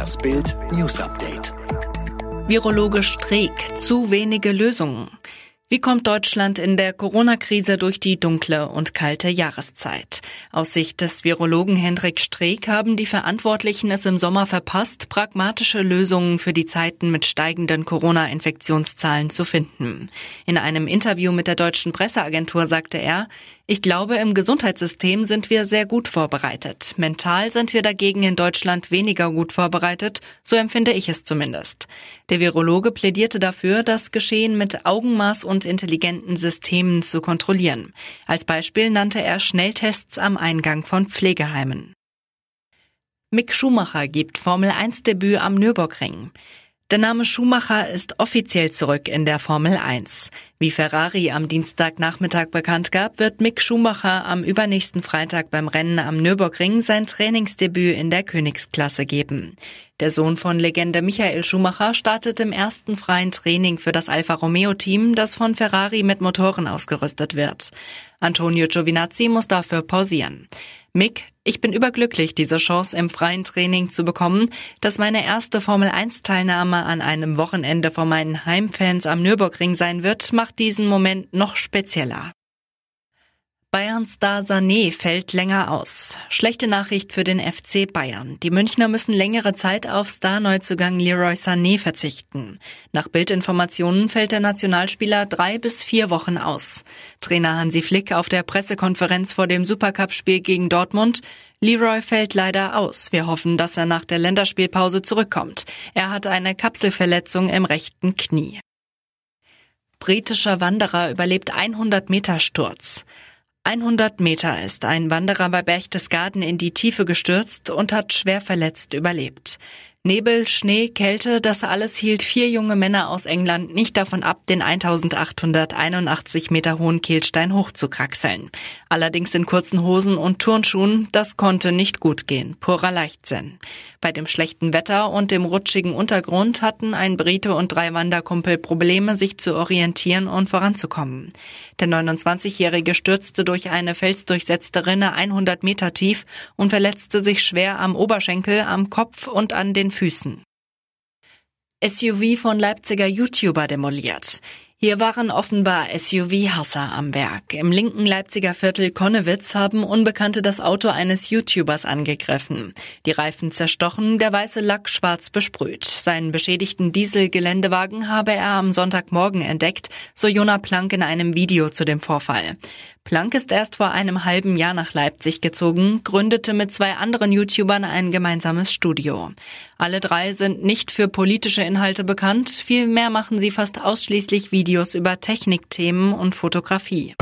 Das Bild News Update. Virologe Streeck, zu wenige Lösungen. Wie kommt Deutschland in der Corona-Krise durch die dunkle und kalte Jahreszeit? Aus Sicht des Virologen Hendrik Streeck haben die Verantwortlichen es im Sommer verpasst, pragmatische Lösungen für die Zeiten mit steigenden Corona-Infektionszahlen zu finden. In einem Interview mit der deutschen Presseagentur sagte er, ich glaube, im Gesundheitssystem sind wir sehr gut vorbereitet. Mental sind wir dagegen in Deutschland weniger gut vorbereitet, so empfinde ich es zumindest. Der Virologe plädierte dafür, das Geschehen mit Augenmaß und intelligenten Systemen zu kontrollieren. Als Beispiel nannte er Schnelltests am Eingang von Pflegeheimen. Mick Schumacher gibt Formel 1 Debüt am Nürburgring. Der Name Schumacher ist offiziell zurück in der Formel 1. Wie Ferrari am Dienstagnachmittag bekannt gab, wird Mick Schumacher am übernächsten Freitag beim Rennen am Nürburgring sein Trainingsdebüt in der Königsklasse geben. Der Sohn von Legende Michael Schumacher startet im ersten freien Training für das Alfa Romeo Team, das von Ferrari mit Motoren ausgerüstet wird. Antonio Giovinazzi muss dafür pausieren. Mick, ich bin überglücklich, diese Chance im freien Training zu bekommen, dass meine erste Formel-1-Teilnahme an einem Wochenende vor meinen Heimfans am Nürburgring sein wird, macht diesen Moment noch spezieller. Bayern-Star Sané fällt länger aus. Schlechte Nachricht für den FC Bayern. Die Münchner müssen längere Zeit auf Star-Neuzugang Leroy Sané verzichten. Nach Bildinformationen fällt der Nationalspieler drei bis vier Wochen aus. Trainer Hansi Flick auf der Pressekonferenz vor dem Supercup-Spiel gegen Dortmund. Leroy fällt leider aus. Wir hoffen, dass er nach der Länderspielpause zurückkommt. Er hat eine Kapselverletzung im rechten Knie. Britischer Wanderer überlebt 100 Meter Sturz. 100 Meter ist ein Wanderer bei Berchtesgaden in die Tiefe gestürzt und hat schwer verletzt überlebt. Nebel, Schnee, Kälte, das alles hielt vier junge Männer aus England nicht davon ab, den 1881 Meter hohen Kehlstein hochzukraxeln. Allerdings in kurzen Hosen und Turnschuhen, das konnte nicht gut gehen. Purer Leichtsinn. Bei dem schlechten Wetter und dem rutschigen Untergrund hatten ein Brite und drei Wanderkumpel Probleme, sich zu orientieren und voranzukommen. Der 29-Jährige stürzte durch eine felsdurchsetzte Rinne 100 Meter tief und verletzte sich schwer am Oberschenkel, am Kopf und an den Füßen. SUV von Leipziger YouTuber demoliert. Hier waren offenbar SUV-Hasser am Werk. Im linken Leipziger Viertel Konnewitz haben Unbekannte das Auto eines YouTubers angegriffen. Die Reifen zerstochen, der weiße Lack schwarz besprüht. Seinen beschädigten Dieselgeländewagen habe er am Sonntagmorgen entdeckt, so Jona Plank in einem Video zu dem Vorfall. Plank ist erst vor einem halben Jahr nach Leipzig gezogen, gründete mit zwei anderen YouTubern ein gemeinsames Studio. Alle drei sind nicht für politische Inhalte bekannt, vielmehr machen sie fast ausschließlich Videos über Technikthemen und Fotografie.